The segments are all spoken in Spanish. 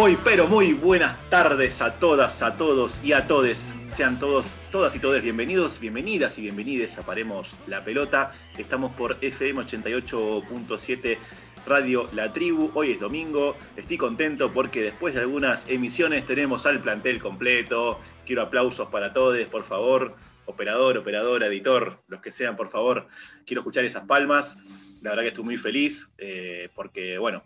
Muy, pero muy buenas tardes a todas, a todos y a todes. Sean todos, todas y todos bienvenidos, bienvenidas y bienvenides a Paremos la Pelota. Estamos por FM 88.7 Radio La Tribu. Hoy es domingo. Estoy contento porque después de algunas emisiones tenemos al plantel completo. Quiero aplausos para todos, por favor. Operador, operadora, editor, los que sean, por favor. Quiero escuchar esas palmas. La verdad que estoy muy feliz eh, porque, bueno,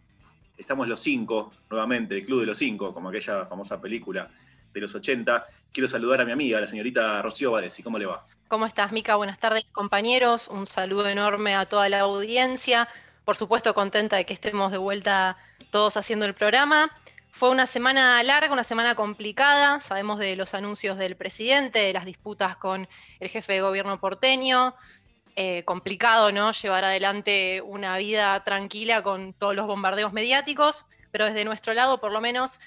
estamos los cinco, nuevamente, el Club de los Cinco, como aquella famosa película de los 80. Quiero saludar a mi amiga, la señorita Rocío Vales. ¿Y cómo le va? ¿Cómo estás, Mica? Buenas tardes, compañeros. Un saludo enorme a toda la audiencia. Por supuesto, contenta de que estemos de vuelta todos haciendo el programa. Fue una semana larga, una semana complicada. Sabemos de los anuncios del presidente, de las disputas con el jefe de gobierno porteño. Eh, complicado, ¿no? Llevar adelante una vida tranquila con todos los bombardeos mediáticos, pero desde nuestro lado, por lo menos,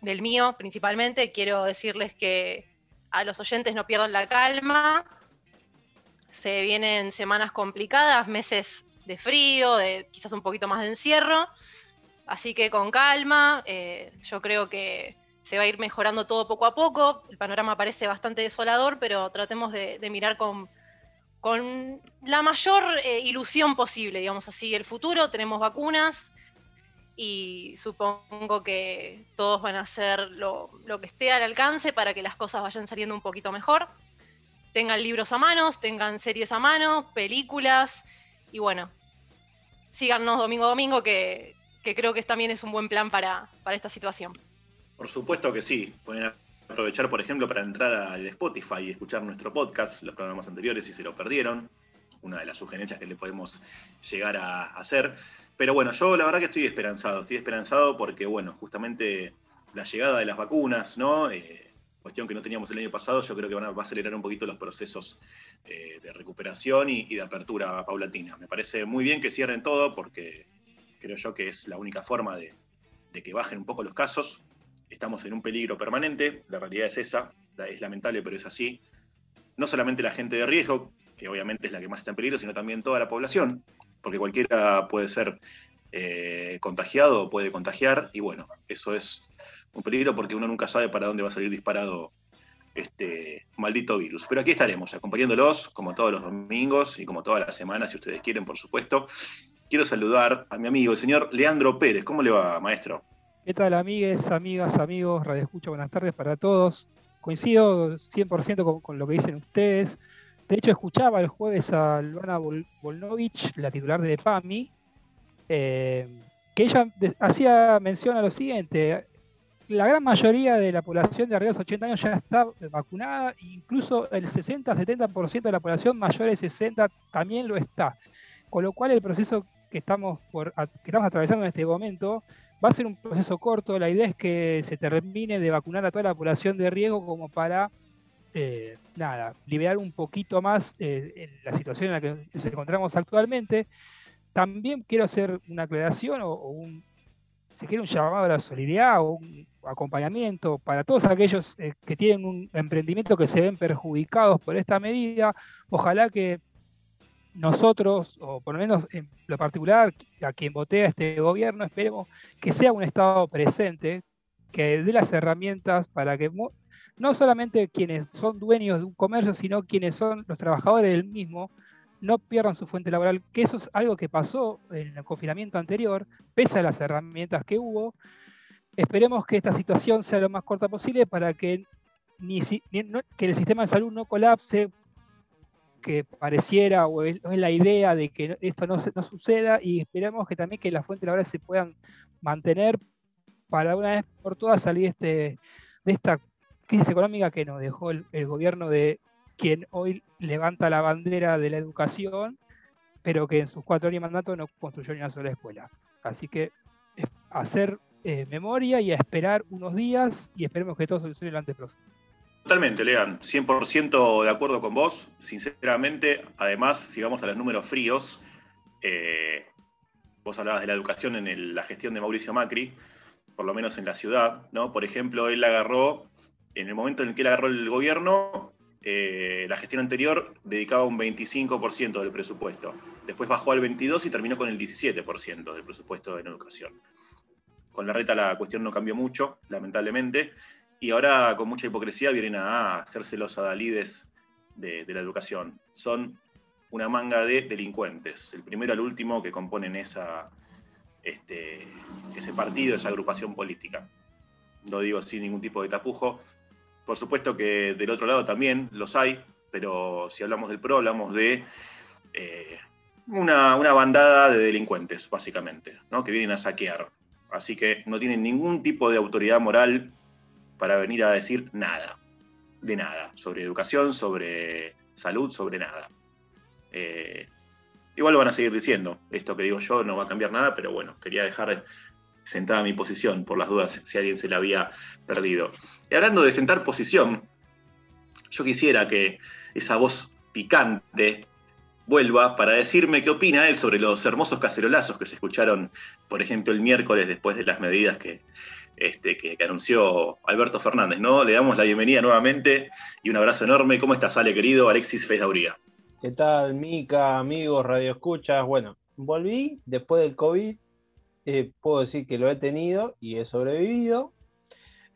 del mío principalmente, quiero decirles que a los oyentes no pierdan la calma. Se vienen semanas complicadas, meses de frío, quizás un poquito más de encierro. Así que con calma, eh, yo creo que se va a ir mejorando todo poco a poco. El panorama parece bastante desolador, pero tratemos de mirar con con la mayor eh, ilusión posible, digamos así, el futuro. Tenemos vacunas y supongo que todos van a hacer lo, que esté al alcance para que las cosas vayan saliendo un poquito mejor. Tengan libros a manos, tengan series a mano, películas y bueno, síganos domingo a domingo que, creo que también es un buen plan para, para esta situación. Por supuesto que sí. Pueden aprovechar, por ejemplo, para entrar al Spotify y escuchar nuestro podcast, los programas anteriores, si se lo perdieron. Una de las sugerencias que le podemos llegar a hacer. Pero bueno, yo la verdad que estoy esperanzado. Estoy esperanzado porque, bueno, justamente la llegada de las vacunas, ¿no? Eh, cuestión que no teníamos el año pasado, yo creo que van a, va a acelerar un poquito los procesos eh, de recuperación y, de apertura paulatina. Me parece muy bien que cierren todo porque creo yo que es la única forma de que bajen un poco los casos estamos en un peligro permanente, la realidad es esa, es lamentable, pero es así. No solamente la gente de riesgo, que obviamente es la que más está en peligro, sino también toda la población, porque cualquiera puede ser eh, contagiado o puede contagiar, y bueno, eso es un peligro porque uno nunca sabe para dónde va a salir disparado este maldito virus. Pero aquí estaremos, acompañándolos como todos los domingos y como todas las semanas, si ustedes quieren, por supuesto. Quiero saludar a mi amigo, el señor Leandro Pérez. ¿Cómo le va, maestro? ¿Qué tal, amigues, amigas, amigos? Radio Escucha, buenas tardes para todos. Coincido 100% con, lo que dicen ustedes. De hecho, escuchaba el jueves a Luana Volnovich, la titular de PAMI, eh, que ella hacía mención a lo siguiente. La gran mayoría de la población de arriba de los 80 años ya está vacunada, incluso el 60-70% de la población mayor de 60 también lo está. Con lo cual el proceso que estamos, por, que estamos atravesando en este momento Va a ser un proceso corto, la idea es que se termine de vacunar a toda la población de riesgo como para, eh, nada, liberar un poquito más eh, la situación en la que nos encontramos actualmente. También quiero hacer una aclaración o, un, si quiere, un llamado a la solidaridad o un acompañamiento para todos aquellos eh, que tienen un emprendimiento que se ven perjudicados por esta medida. Ojalá que nosotros, o por lo menos en lo particular, a quien voté a este gobierno, esperemos que sea un Estado presente, que dé las herramientas para que no solamente quienes son dueños de un comercio, sino quienes son los trabajadores del mismo, no pierdan su fuente laboral, que eso es algo que pasó en el confinamiento anterior, pese a las herramientas que hubo. Esperemos que esta situación sea lo más corta posible para que, que el sistema de salud no colapse que pareciera o es, la idea de que esto no, no suceda y esperemos que también que las fuentes laborales se puedan mantener para una vez por todas salir este, de esta crisis económica que nos dejó el, gobierno de quien hoy levanta la bandera de la educación, pero que en sus cuatro años de mandato no construyó ni una sola escuela. Así que hacer eh, memoria y a esperar unos días y esperemos que todo solucione lo antes posible. Totalmente, Lean, 100% de acuerdo con vos. Sinceramente, además, si vamos a los números fríos, eh, vos hablabas de la educación en la gestión de Mauricio Macri, por lo menos en la ciudad, ¿no? Por ejemplo, él agarró, en el momento en el que él agarró el gobierno, eh, la gestión anterior dedicaba un 25% del presupuesto. Después bajó al 22% y terminó con el 17% del presupuesto en educación. con la reta la cuestión no cambió mucho, lamentablemente, y ahora con mucha hipocresía vienen a hacerse los adalides de, la educación. Son una manga de delincuentes, el primero al último que componen esa, este, ese partido, esa agrupación política. Lo digo sin ningún tipo de tapujo. Por supuesto que del otro lado también los hay, pero si hablamos del PRO, hablamos de eh, una, bandada de delincuentes, básicamente, ¿no? que vienen a saquear. Así que no tienen ningún tipo de autoridad moral para venir a decir nada, de nada, sobre educación, sobre salud, sobre nada. Eh, igual lo van a seguir diciendo, esto que digo yo no va a cambiar nada, pero bueno, quería dejar sentada mi posición por las dudas si alguien se la había perdido. Y hablando de sentar posición, yo quisiera que esa voz picante vuelva para decirme qué opina él sobre los hermosos cacerolazos que se escucharon, por ejemplo, el miércoles después de las medidas que, este, que, anunció Alberto Fernández. ¿no? Le damos la bienvenida nuevamente y un abrazo enorme. ¿Cómo estás, Ale, querido? Alexis Feizauría. ¿Qué tal, Mica, amigos, Radio Escuchas? Bueno, volví después del COVID. Eh, puedo decir que lo he tenido y he sobrevivido.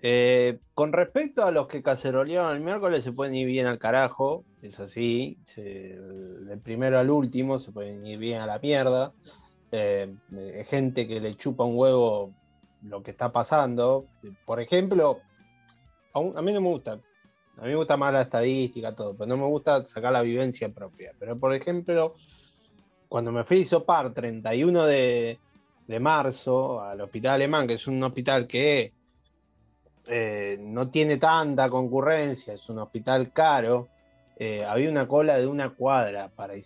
Eh, con respecto a los que cacerolearon el miércoles, se pueden ir bien al carajo, es así. del primero al último se pueden ir bien a la mierda. Eh, gente que le chupa un huevo lo que está pasando. Por ejemplo, a, a, mí no me gusta. A mí me gusta más la estadística, todo, pero no me gusta sacar la vivencia propia. Pero, por ejemplo, cuando me fui a Isopar 31 de, de marzo al hospital alemán, que es un hospital que eh, no tiene tanta concurrencia, es un hospital caro, eh, había una cola de una cuadra para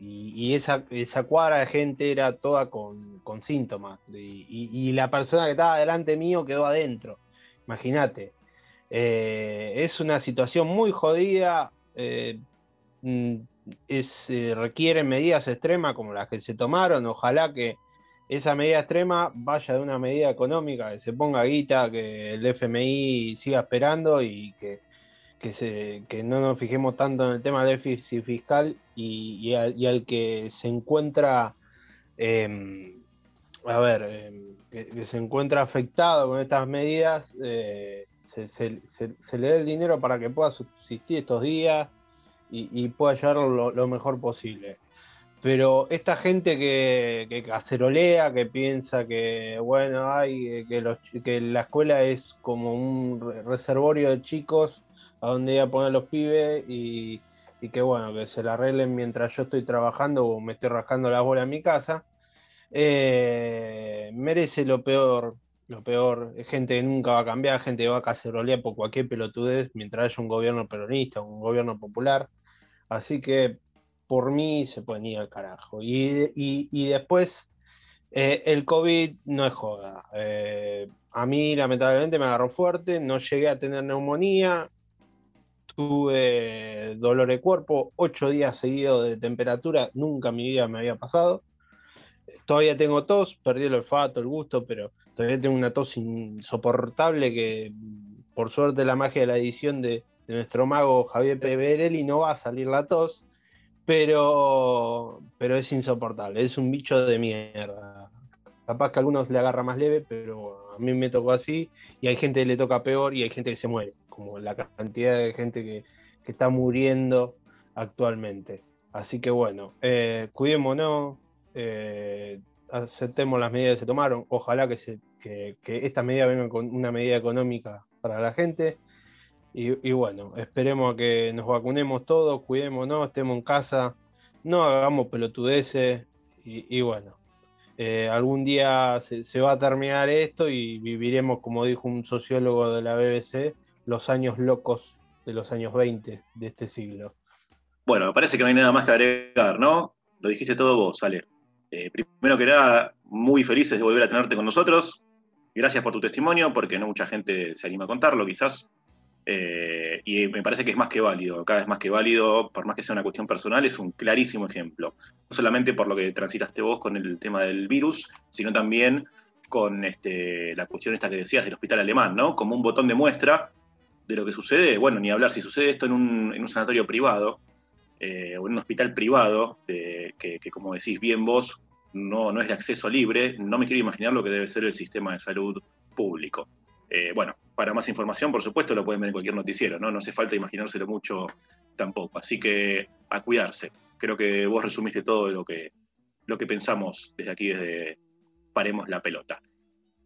Y, esa, esa, cuadra de gente era toda con, síntomas. Y, la persona que estaba delante mío quedó adentro. Imagínate. Eh, es una situación muy jodida. Mm, es, requiere medidas extremas como las que se tomaron. Ojalá que esa medida extrema vaya de una medida económica, que se ponga guita, que el FMI siga esperando y que, se, no nos fijemos tanto en el tema del déficit fiscal y, al, que se encuentra, em, a ver, em, que, se encuentra afectado con estas medidas, eh, se, le dé el dinero para que pueda subsistir estos días y, pueda llevarlo lo mejor posible. Pero esta gente que, que cacerolea, que piensa que, bueno, hay, que, que la escuela es como un reservorio de chicos a donde ir a poner los pibes y, que, bueno, que se la arreglen mientras yo estoy trabajando o me estoy rascando la bola en mi casa, eh, merece lo peor. Lo peor, gente que nunca va a cambiar, gente que va a cacerolear por cualquier pelotudez mientras haya un gobierno peronista, un gobierno popular. Así que por mí se pueden ir al carajo. Y, después, eh, el COVID no es joda. Eh, a mí, lamentablemente, me agarró fuerte, no llegué a tener neumonía, tuve dolor de cuerpo, ocho días seguidos de temperatura, nunca en mi vida me había pasado. Todavía tengo tos, perdí el olfato, el gusto, pero todavía tengo una tos insoportable que, por suerte, la magia de la edición de, nuestro mago Javier Peverelli no va a salir la tos pero, pero es insoportable, es un bicho de mierda. Capaz que a algunos le agarra más leve, pero a mí me tocó así, y hay gente que le toca peor y hay gente que se muere, como la cantidad de gente que, está muriendo actualmente. Así que bueno, eh, cuidémonos, eh, aceptemos las medidas que se tomaron, ojalá que, se, que, que estas medidas vengan con una medida económica para la gente y, bueno, esperemos a que nos vacunemos todos, cuidémonos, estemos en casa, no hagamos pelotudeces y, bueno, eh, algún día se, va a terminar esto y viviremos, como dijo un sociólogo de la BBC, los años locos de los años 20 de este siglo. Bueno, me parece que no hay nada más que agregar, ¿no? Lo dijiste todo vos, Ale. Eh, primero que nada, muy felices de volver a tenerte con nosotros. Gracias por tu testimonio, porque no mucha gente se anima a contarlo, quizás. Eh, y me parece que es más que válido, cada vez más que válido, por más que sea una cuestión personal, es un clarísimo ejemplo. No solamente por lo que transitaste vos con el tema del virus, sino también con este, la cuestión esta que decías del hospital alemán, ¿no? Como un botón de muestra de lo que sucede, bueno, ni hablar, si sucede esto en un, sanatorio privado, eh, o en un hospital privado, que, como decís bien vos, no, no es de acceso libre, no me quiero imaginar lo que debe ser el sistema de salud público. Eh, bueno, para más información, por supuesto, lo pueden ver en cualquier noticiero, ¿no? No hace falta imaginárselo mucho tampoco. Así que a cuidarse. Creo que vos resumiste todo lo que, lo que pensamos desde aquí, desde Paremos la Pelota.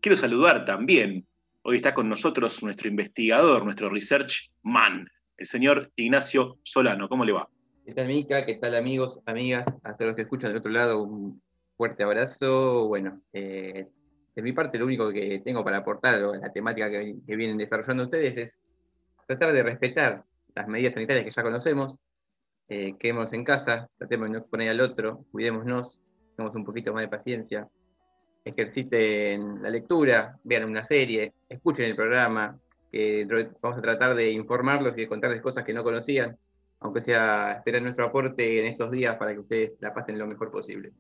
Quiero saludar también, hoy está con nosotros nuestro investigador, nuestro research man, el señor Ignacio Solano. ¿Cómo le va? ¿Qué tal, Mica? ¿Qué tal, amigos, amigas? A todos los que escuchan del otro lado, un fuerte abrazo. Bueno, eh, de mi parte, lo único que tengo para aportar a la temática que, vienen desarrollando ustedes es tratar de respetar las medidas sanitarias que ya conocemos, eh, quedemos en casa, tratemos de no exponer al otro, cuidémonos, tengamos un poquito más de paciencia, ejerciten la lectura, vean una serie, escuchen el programa, que vamos a tratar de informarlos y de contarles cosas que no conocían, aunque sea esperar nuestro aporte en estos días para que ustedes la pasen lo mejor posible.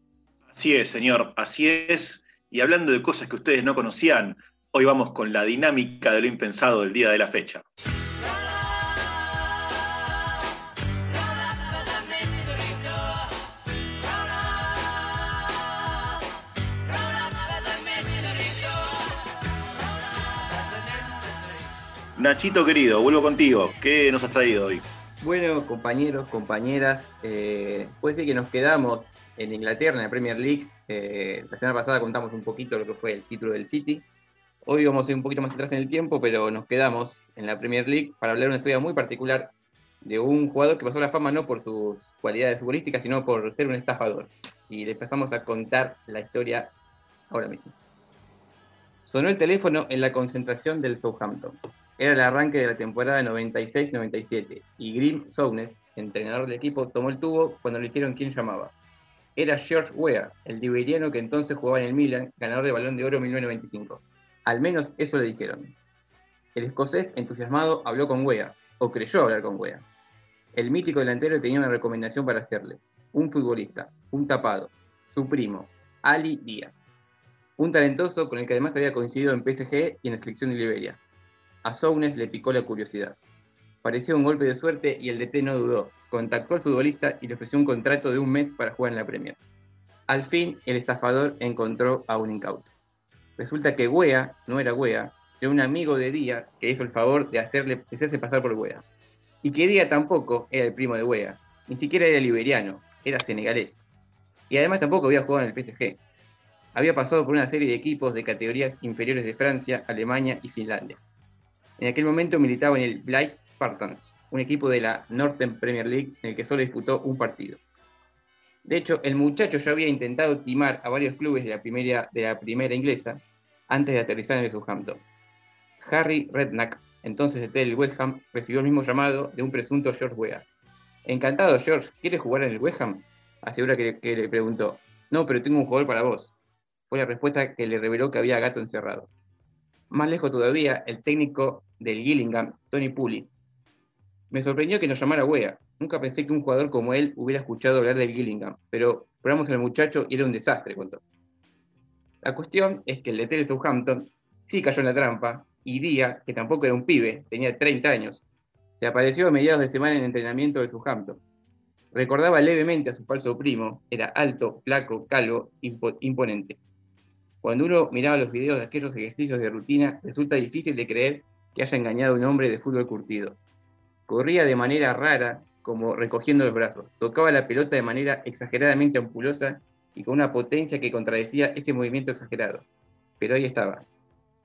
Así es, señor, así es. Y hablando de cosas que ustedes no conocían, hoy vamos con la dinámica de lo impensado del día de la fecha. Nachito querido, vuelvo contigo. ¿Qué nos has traído hoy? Bueno, compañeros, compañeras, eh, puede ser que nos quedamos en Inglaterra, en la Premier League. Eh, la semana pasada contamos un poquito lo que fue el título del City. Hoy vamos a ir un poquito más atrás en el tiempo, pero nos quedamos en la Premier League para hablar de una historia muy particular de un jugador que pasó la fama no por sus cualidades futbolísticas, sino por ser un estafador. Y le empezamos a contar la historia ahora mismo. Sonó el teléfono en la concentración del Southampton. Era el arranque de la temporada 96-97 y Grim Souness, entrenador del equipo, tomó el tubo cuando le dijeron quién llamaba. Era George Weah, el liberiano que entonces jugaba en el Milan, ganador de Balón de Oro 1995. Al menos eso le dijeron. El escocés, entusiasmado, habló con Weah, o creyó hablar con Weah. El mítico delantero tenía una recomendación para hacerle. Un futbolista, un tapado, su primo, Ali Díaz. Un talentoso con el que además había coincidido en PSG y en la selección de Liberia. A Sounes le picó la curiosidad. Parecía un golpe de suerte y el DT no dudó. Contactó al futbolista y le ofreció un contrato de un mes para jugar en la Premier. Al fin, el estafador encontró a un incauto. Resulta que Wea no era Wea, era un amigo de Díaz que hizo el favor de hacerle hacerse pasar por Wea. Y que Díaz tampoco era el primo de Wea, ni siquiera era liberiano, era senegalés. Y además tampoco había jugado en el PSG. Había pasado por una serie de equipos de categorías inferiores de Francia, Alemania y Finlandia. En aquel momento militaba en el Blight Spartans, un equipo de la Northern Premier League en el que solo disputó un partido. De hecho, el muchacho ya había intentado timar a varios clubes de la primera, de la primera inglesa antes de aterrizar en el Southampton. Harry Redknapp, entonces del West Ham, recibió el mismo llamado de un presunto George Weah. Encantado, George, ¿quieres jugar en el West Ham? Asegura que, que le preguntó. No, pero tengo un jugador para vos. Fue la respuesta que le reveló que había gato encerrado. Más lejos todavía, el técnico del Gillingham, Tony Pulis. Me sorprendió que nos llamara Wea. Nunca pensé que un jugador como él hubiera escuchado hablar del Gillingham, pero probamos al muchacho y era un desastre, contó. La cuestión es que el de Southampton sí cayó en la trampa y Díaz, que tampoco era un pibe, tenía 30 años, se apareció a mediados de semana en el entrenamiento del Southampton. Recordaba levemente a su falso primo, era alto, flaco, calvo, imponente. Cuando uno miraba los videos de aquellos ejercicios de rutina, resulta difícil de creer que haya engañado a un hombre de fútbol curtido. Corría de manera rara, como recogiendo los brazos. Tocaba la pelota de manera exageradamente ampulosa y con una potencia que contradecía ese movimiento exagerado. Pero ahí estaba.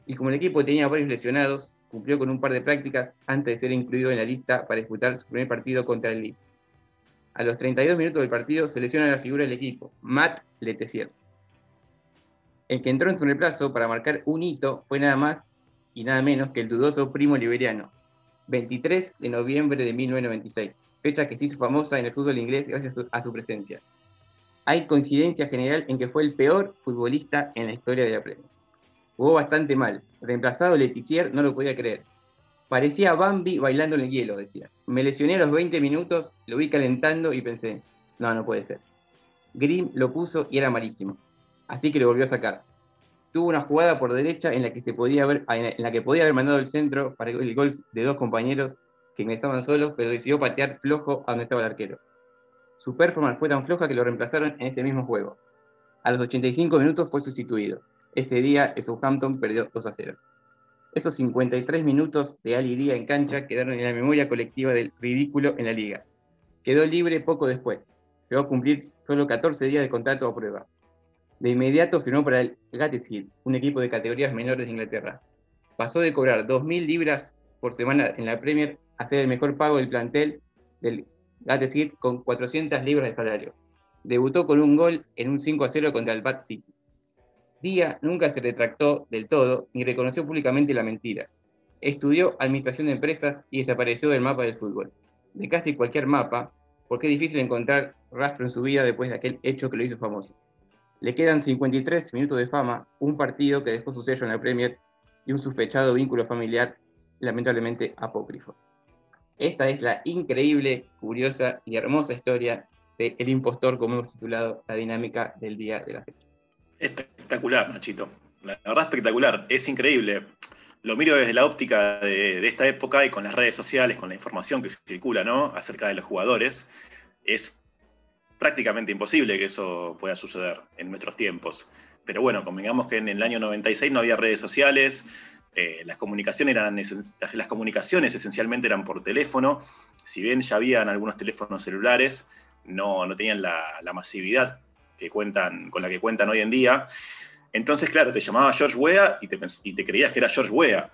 Y como el equipo tenía varios lesionados, cumplió con un par de prácticas antes de ser incluido en la lista para disputar su primer partido contra el Leeds. A los 32 minutos del partido se lesiona la figura del equipo, Matt Letessier. El que entró en su reemplazo para marcar un hito fue nada más y nada menos que el dudoso primo liberiano, 23 de noviembre de 1996, fecha que se hizo famosa en el fútbol inglés gracias a su presencia. Hay coincidencia general en que fue el peor futbolista en la historia de la Premier. Jugó bastante mal. Reemplazado Leticier no lo podía creer. Parecía Bambi bailando en el hielo, decía. Me lesioné a los 20 minutos, lo vi calentando y pensé, no, no puede ser. Grimm lo puso y era malísimo así que lo volvió a sacar. Tuvo una jugada por derecha en la que, se podía haber, en la que podía haber mandado el centro para el gol de dos compañeros que estaban solos, pero decidió patear flojo a donde estaba el arquero. Su performance fue tan floja que lo reemplazaron en ese mismo juego. A los 85 minutos fue sustituido. Ese día Southampton perdió 2 a 0. Esos 53 minutos de Ali Día en cancha quedaron en la memoria colectiva del ridículo en la liga. Quedó libre poco después. Llegó a cumplir solo 14 días de contrato a prueba. De inmediato firmó para el Gateshead, un equipo de categorías menores de Inglaterra. Pasó de cobrar 2.000 libras por semana en la Premier a ser el mejor pago del plantel del Gateshead con 400 libras de salario. Debutó con un gol en un 5 a 0 contra el Bad City. Díaz nunca se retractó del todo ni reconoció públicamente la mentira. Estudió administración de empresas y desapareció del mapa del fútbol. De casi cualquier mapa, porque es difícil encontrar rastro en su vida después de aquel hecho que lo hizo famoso. Le quedan 53 minutos de fama, un partido que dejó su sello en la Premier y un sospechado vínculo familiar lamentablemente apócrifo. Esta es la increíble, curiosa y hermosa historia de El impostor, como hemos titulado la dinámica del día de la fecha. Espectacular, Nachito. La verdad espectacular, es increíble. Lo miro desde la óptica de, de, esta época y con las redes sociales, con la información que circula ¿no? acerca de los jugadores. Es prácticamente imposible que eso pueda suceder en nuestros tiempos. Pero bueno, convengamos que en el año 96 no había redes sociales, eh, las, comunicaciones esencialmente eran por teléfono, si bien ya habían algunos teléfonos celulares, no, no tenían la, masividad que cuentan, con la que cuentan hoy en día. Entonces, claro, te llamaba George Weah y te, y te creías que era George Weah.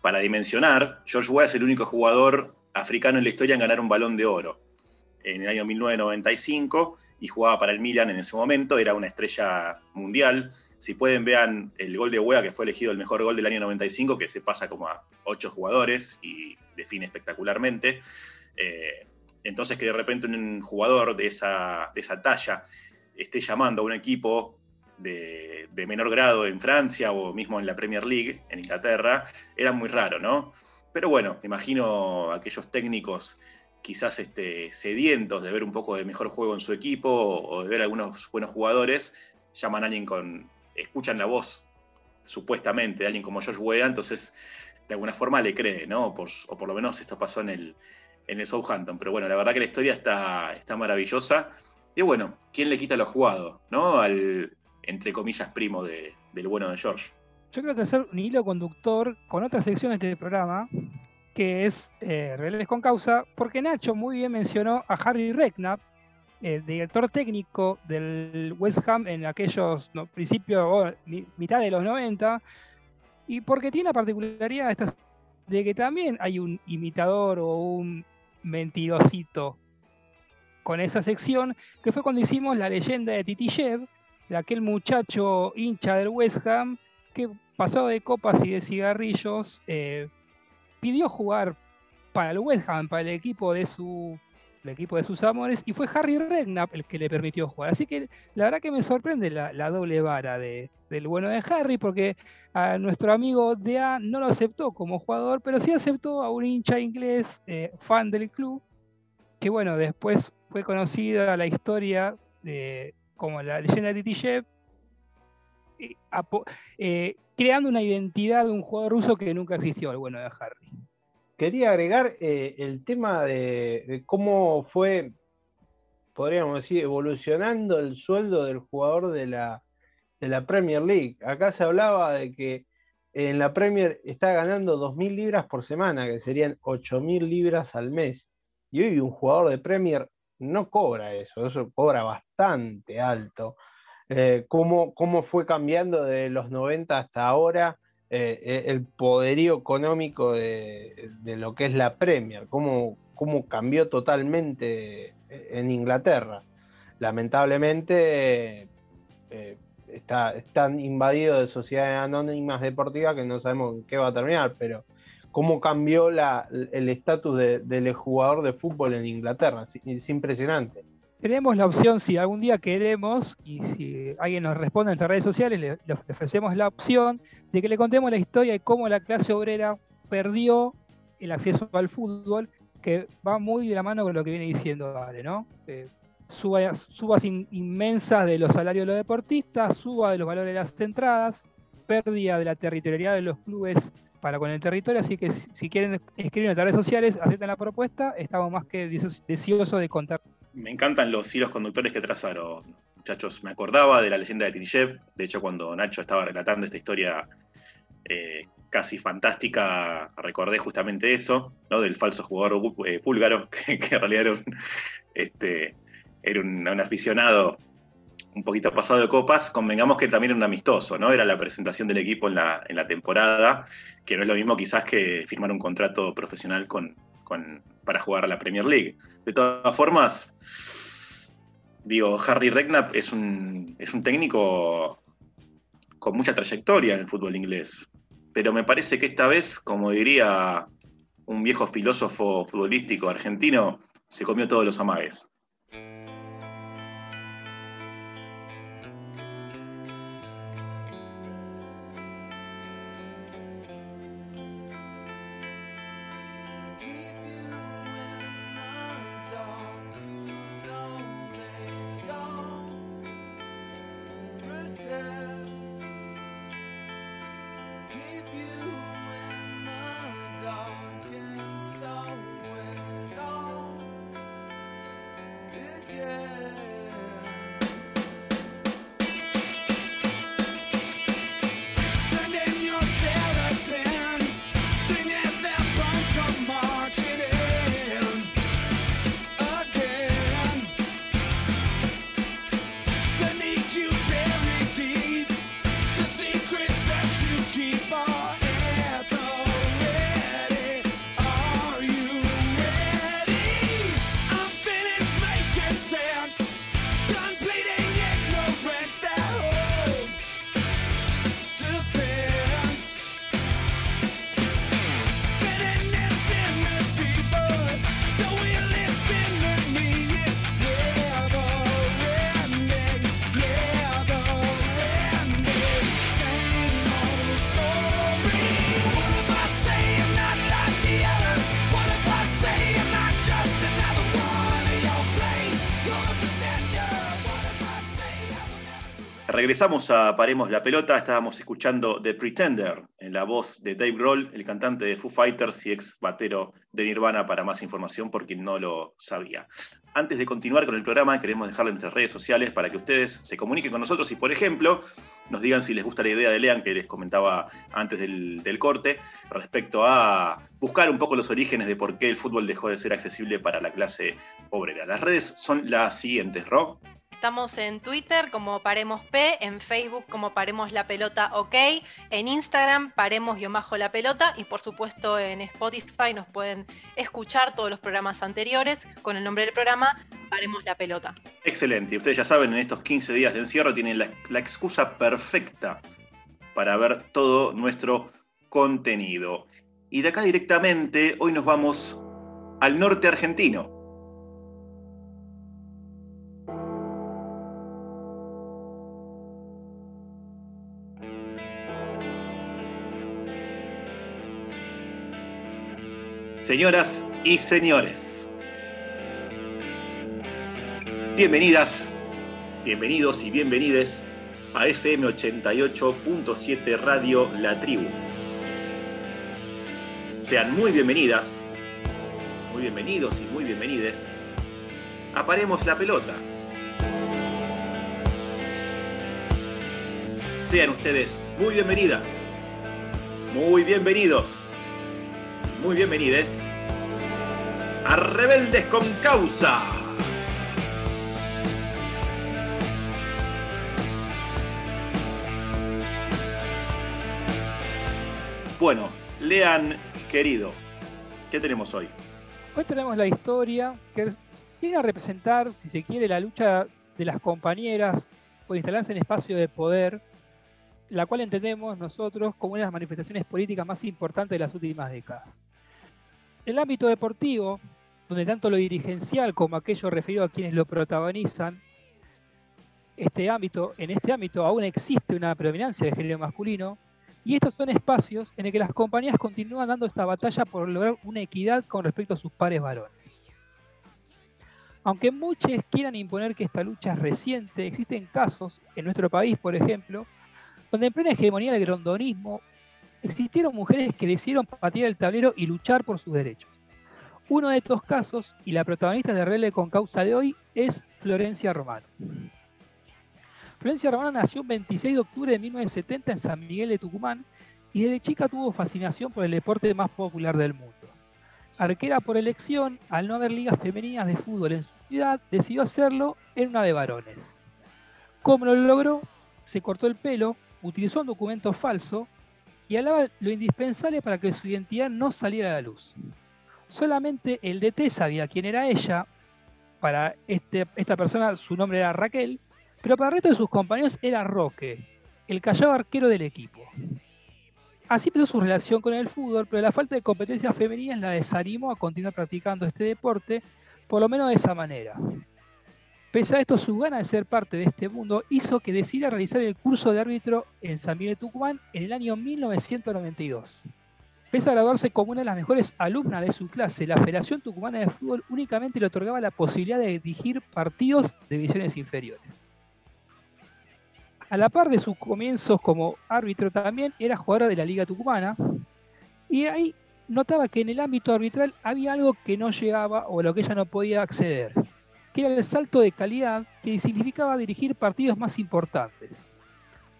Para dimensionar, George Weah es el único jugador africano en la historia en ganar un balón de oro en el año 1995 y jugaba para el Milan en ese momento, era una estrella mundial. Si pueden, vean el gol de Wea, que fue elegido el mejor gol del año 95, que se pasa como a ocho jugadores y define espectacularmente. Eh, entonces, que de repente un jugador de esa, de esa talla esté llamando a un equipo de, de, menor grado en Francia o mismo en la Premier League, en Inglaterra, era muy raro, ¿no? Pero bueno, imagino aquellos técnicos quizás este, sedientos de ver un poco de mejor juego en su equipo o de ver algunos buenos jugadores, llaman a alguien con, escuchan la voz supuestamente de alguien como George Weah, entonces de alguna forma le cree, ¿no? o por lo menos esto pasó en el, en el Southampton. Pero bueno, la verdad que la historia está, está maravillosa. Y bueno, ¿quién le quita lo jugado, ¿no? Al, entre comillas, primo de, del bueno de George. Yo creo que hacer un hilo conductor con otras secciones del programa, que es eh, con Causa, porque Nacho muy bien mencionó a Harry Redknapp, eh, director técnico del West Ham en aquellos principios, mitad de los 90, y porque tiene la particularidad de que también hay un imitador o un mentirosito con esa sección, que fue cuando hicimos la leyenda de Titi Shev, de aquel muchacho hincha del West Ham que pasado de copas y de cigarrillos, eh, pidió jugar para el West Ham, para el equipo de su el equipo de sus amores, y fue Harry Redknapp el que le permitió jugar. Así que la verdad que me sorprende la, doble vara de, del bueno de Harry, porque a nuestro amigo Dea no lo aceptó como jugador, pero sí aceptó a un hincha inglés eh, fan del club, que bueno, después fue conocida la historia de, como la leyenda de Titi eh, creando una identidad de un jugador ruso que nunca existió, el bueno de Harry. Quería agregar eh, el tema de, cómo fue, podríamos decir, evolucionando el sueldo del jugador de la, de la Premier League. Acá se hablaba de que en la Premier está ganando 2.000 libras por semana, que serían 8.000 libras al mes. Y hoy un jugador de Premier no cobra eso, eso cobra bastante alto. Eh, cómo, cómo, fue cambiando de los 90 hasta ahora eh, eh, el poderío económico de, lo que es la Premier, cómo, cómo cambió totalmente en Inglaterra. Lamentablemente está, están invadidos de sociedades anónimas deportivas que no sabemos qué va a terminar, pero cómo cambió el estatus del jugador de fútbol en Inglaterra, es impresionante tenemos la opción, si algún día queremos, y si alguien nos responde en nuestras redes sociales, le, ofrecemos la opción de que le contemos la historia de cómo la clase obrera perdió el acceso al fútbol, que va muy de la mano con lo que viene diciendo Ale, ¿no? Subas, inmensas de los salarios de los deportistas, suba de los valores de las entradas, pérdida de la territorialidad de los clubes para con el territorio, así que si, quieren escribir en nuestras redes sociales, acepten la propuesta, estamos más que deseosos de contar me encantan los hilos conductores que trazaron, muchachos, me acordaba de la leyenda de Tirishev. De hecho, cuando Nacho estaba relatando esta historia eh, casi fantástica, recordé justamente eso, ¿no? Del falso jugador eh, búlgaro, que, en realidad era un, este, era un, aficionado un poquito pasado de copas, convengamos que también era un amistoso, ¿no? Era la presentación del equipo en la, en la temporada, que no es lo mismo quizás que firmar un contrato profesional con, para jugar a la Premier League. De todas formas, digo, Harry Regnap es un, es un técnico con mucha trayectoria en el fútbol inglés pero me parece que esta vez, como diría un viejo filósofo futbolístico argentino, se comió todos los amagues. Regresamos a Paremos la Pelota, estábamos escuchando The Pretender en la voz de Dave Grohl, el cantante de Foo Fighters y ex batero de Nirvana, para más información por quien no lo sabía. Antes de continuar con el programa, queremos dejarle nuestras redes sociales para que ustedes se comuniquen con nosotros y, por ejemplo, nos digan si les gusta la idea de Lean, que les comentaba antes del, del corte, respecto a buscar un poco los orígenes de por qué el fútbol dejó de ser accesible para la clase obrera. Las redes son las siguientes, Ro. Estamos en Twitter como Paremos P, en Facebook como Paremos la Pelota OK, en Instagram Paremos-la yo Pelota y por supuesto en Spotify nos pueden escuchar todos los programas anteriores con el nombre del programa Paremos la Pelota. Excelente, y ustedes ya saben, en estos 15 días de encierro tienen la, la excusa perfecta para ver todo nuestro contenido. Y de acá directamente, hoy nos vamos al norte argentino señoras y señores. Bienvenidas, bienvenidos y bienvenides a FM 88.7 Radio La Tribu. Sean muy bienvenidas, muy bienvenidos y muy bienvenides. Aparemos la pelota. Sean ustedes muy bienvenidas, muy bienvenidos muy bienvenidos a Rebeldes con Causa. Bueno, lean, querido, ¿qué tenemos hoy? Hoy tenemos la historia que viene a representar, si se quiere, la lucha de las compañeras por instalarse en espacio de poder, la cual entendemos nosotros como una de las manifestaciones políticas más importantes de las últimas décadas el ámbito deportivo, donde tanto lo dirigencial como aquello referido a quienes lo protagonizan, este ámbito, en este ámbito aún existe una predominancia de género masculino, y estos son espacios en el que las compañías continúan dando esta batalla por lograr una equidad con respecto a sus pares varones. Aunque muchos quieran imponer que esta lucha es reciente, existen casos, en nuestro país por ejemplo, donde en plena hegemonía del grondonismo existieron mujeres que decidieron patear el tablero y luchar por sus derechos. Uno de estos casos, y la protagonista de Rele con causa de hoy, es Florencia Romano. Florencia Romano nació el 26 de octubre de 1970 en San Miguel de Tucumán y desde chica tuvo fascinación por el deporte más popular del mundo. Arquera por elección, al no haber ligas femeninas de fútbol en su ciudad, decidió hacerlo en una de varones. ¿Cómo lo logró? Se cortó el pelo, utilizó un documento falso y hablaba lo indispensable para que su identidad no saliera a la luz. Solamente el DT sabía quién era ella, para este, esta persona su nombre era Raquel, pero para el resto de sus compañeros era Roque, el callado arquero del equipo. Así empezó su relación con el fútbol, pero la falta de competencias femeninas la desanimó a continuar practicando este deporte, por lo menos de esa manera. Pese a esto, su gana de ser parte de este mundo hizo que decidiera realizar el curso de árbitro en San Miguel de Tucumán en el año 1992. Pese a graduarse como una de las mejores alumnas de su clase, la Federación Tucumana de Fútbol únicamente le otorgaba la posibilidad de dirigir partidos de divisiones inferiores. A la par de sus comienzos como árbitro también era jugadora de la Liga Tucumana y ahí notaba que en el ámbito arbitral había algo que no llegaba o a lo que ella no podía acceder, que era el salto de calidad que significaba dirigir partidos más importantes.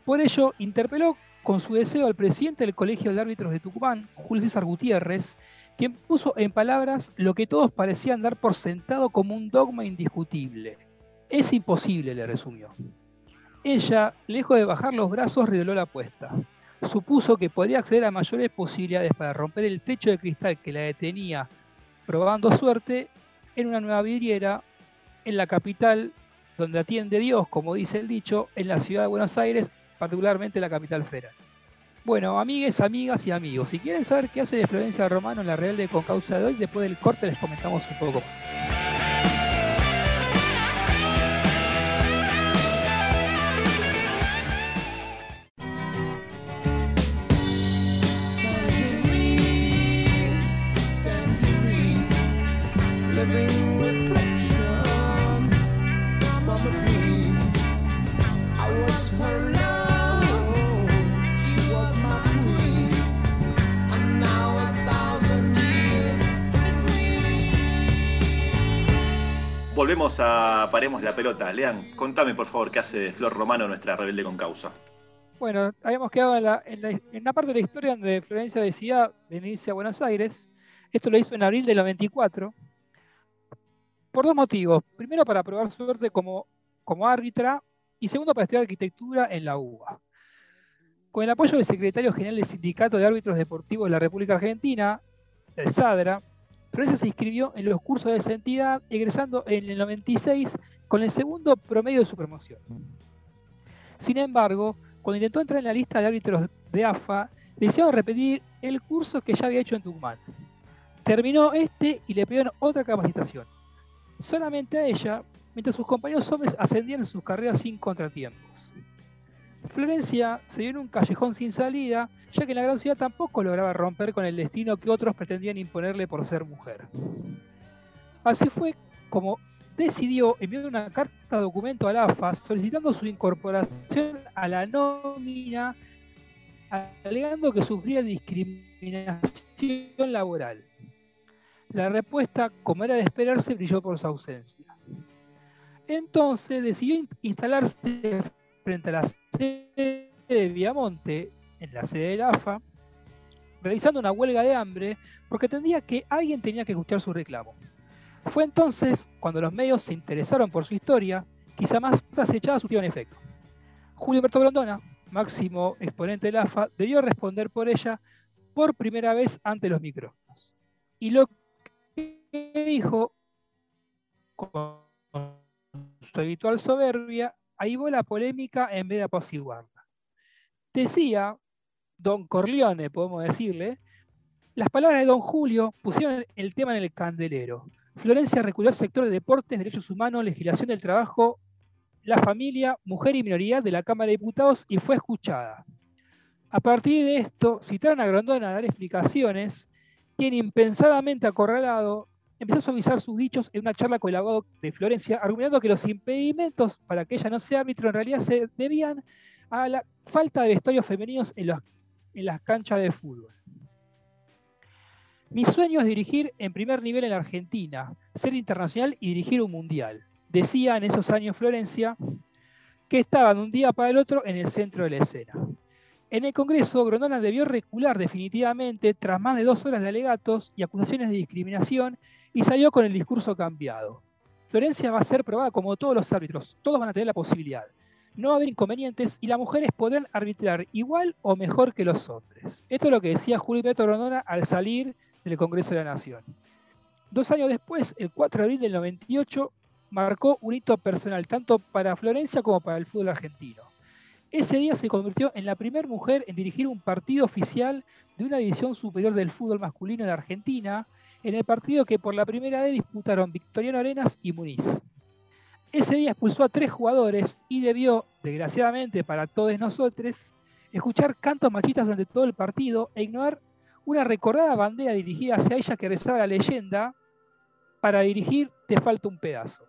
Por ello, interpeló con su deseo al presidente del Colegio de Árbitros de Tucumán, Julio César Gutiérrez, quien puso en palabras lo que todos parecían dar por sentado como un dogma indiscutible. Es imposible, le resumió. Ella, lejos de bajar los brazos, reveló la apuesta. Supuso que podría acceder a mayores posibilidades para romper el techo de cristal que la detenía, probando suerte en una nueva vidriera en la capital, donde atiende Dios, como dice el dicho, en la ciudad de Buenos Aires, particularmente la capital federal. Bueno, amigues, amigas y amigos, si quieren saber qué hace de Florencia Romano en la Real de Concausa de hoy, después del corte les comentamos un poco más. A Paremos la Pelota. Lean, contame por favor qué hace Flor Romano, nuestra rebelde con causa. Bueno, habíamos quedado en la, en, parte de la historia donde Florencia decía venirse a Buenos Aires. Esto lo hizo en abril del 94. Por dos motivos. Primero, para probar suerte como, como árbitra. Y segundo, para estudiar arquitectura en la UBA. Con el apoyo del secretario general del Sindicato de Árbitros Deportivos de la República Argentina, el SADRA, Florencia se inscribió en los cursos de esa entidad, egresando en el 96 con el segundo promedio de su promoción. Sin embargo, cuando intentó entrar en la lista de árbitros de AFA, le repetir el curso que ya había hecho en Tucumán. Terminó este y le pidieron otra capacitación. Solamente a ella, mientras sus compañeros hombres ascendían en sus carreras sin contratiempos. Florencia se vio en un callejón sin salida, ya que la gran ciudad tampoco lograba romper con el destino que otros pretendían imponerle por ser mujer. Así fue como decidió enviar una carta de documento a la AFA solicitando su incorporación a la nómina, alegando que sufría discriminación laboral. La respuesta, como era de esperarse, brilló por su ausencia. Entonces decidió instalarse frente a la sede de Viamonte, en la sede de la AFA, realizando una huelga de hambre porque entendía que alguien tenía que escuchar su reclamo. Fue entonces cuando los medios se interesaron por su historia, quizá más acechada en efecto. Julio Humberto Grondona, máximo exponente de la AFA, debió responder por ella por primera vez ante los micrófonos. Y lo que dijo con su habitual soberbia ahí va la polémica en vez de apaciguarla. Decía don Corleone, podemos decirle, las palabras de don Julio pusieron el tema en el candelero. Florencia recurrió al sector de deportes, derechos humanos, legislación del trabajo, la familia, mujer y minoría de la Cámara de Diputados y fue escuchada. A partir de esto, citaron a Grondona a dar explicaciones, quien impensadamente acorralado empezó a suavizar sus dichos en una charla con el abogado de Florencia, argumentando que los impedimentos para que ella no sea árbitro en realidad se debían a la falta de vestuarios femeninos en, en las canchas de fútbol. Mi sueño es dirigir en primer nivel en Argentina, ser internacional y dirigir un mundial. Decía en esos años Florencia, que estaban un día para el otro en el centro de la escena. En el Congreso, Grondona debió recular definitivamente tras más de dos horas de alegatos y acusaciones de discriminación y salió con el discurso cambiado. Florencia va a ser probada como todos los árbitros, todos van a tener la posibilidad. No va a haber inconvenientes y las mujeres podrán arbitrar igual o mejor que los hombres. Esto es lo que decía Julio Beto Grondona al salir del Congreso de la Nación. Dos años después, el 4 de abril del 98, marcó un hito personal tanto para Florencia como para el fútbol argentino. Ese día se convirtió en la primera mujer en dirigir un partido oficial de una división superior del fútbol masculino en Argentina, en el partido que por la primera vez disputaron Victoriano Arenas y Muniz. Ese día expulsó a tres jugadores y debió, desgraciadamente para todos nosotros, escuchar cantos machistas durante todo el partido e ignorar una recordada bandera dirigida hacia ella que rezaba la leyenda, para dirigir te falta un pedazo.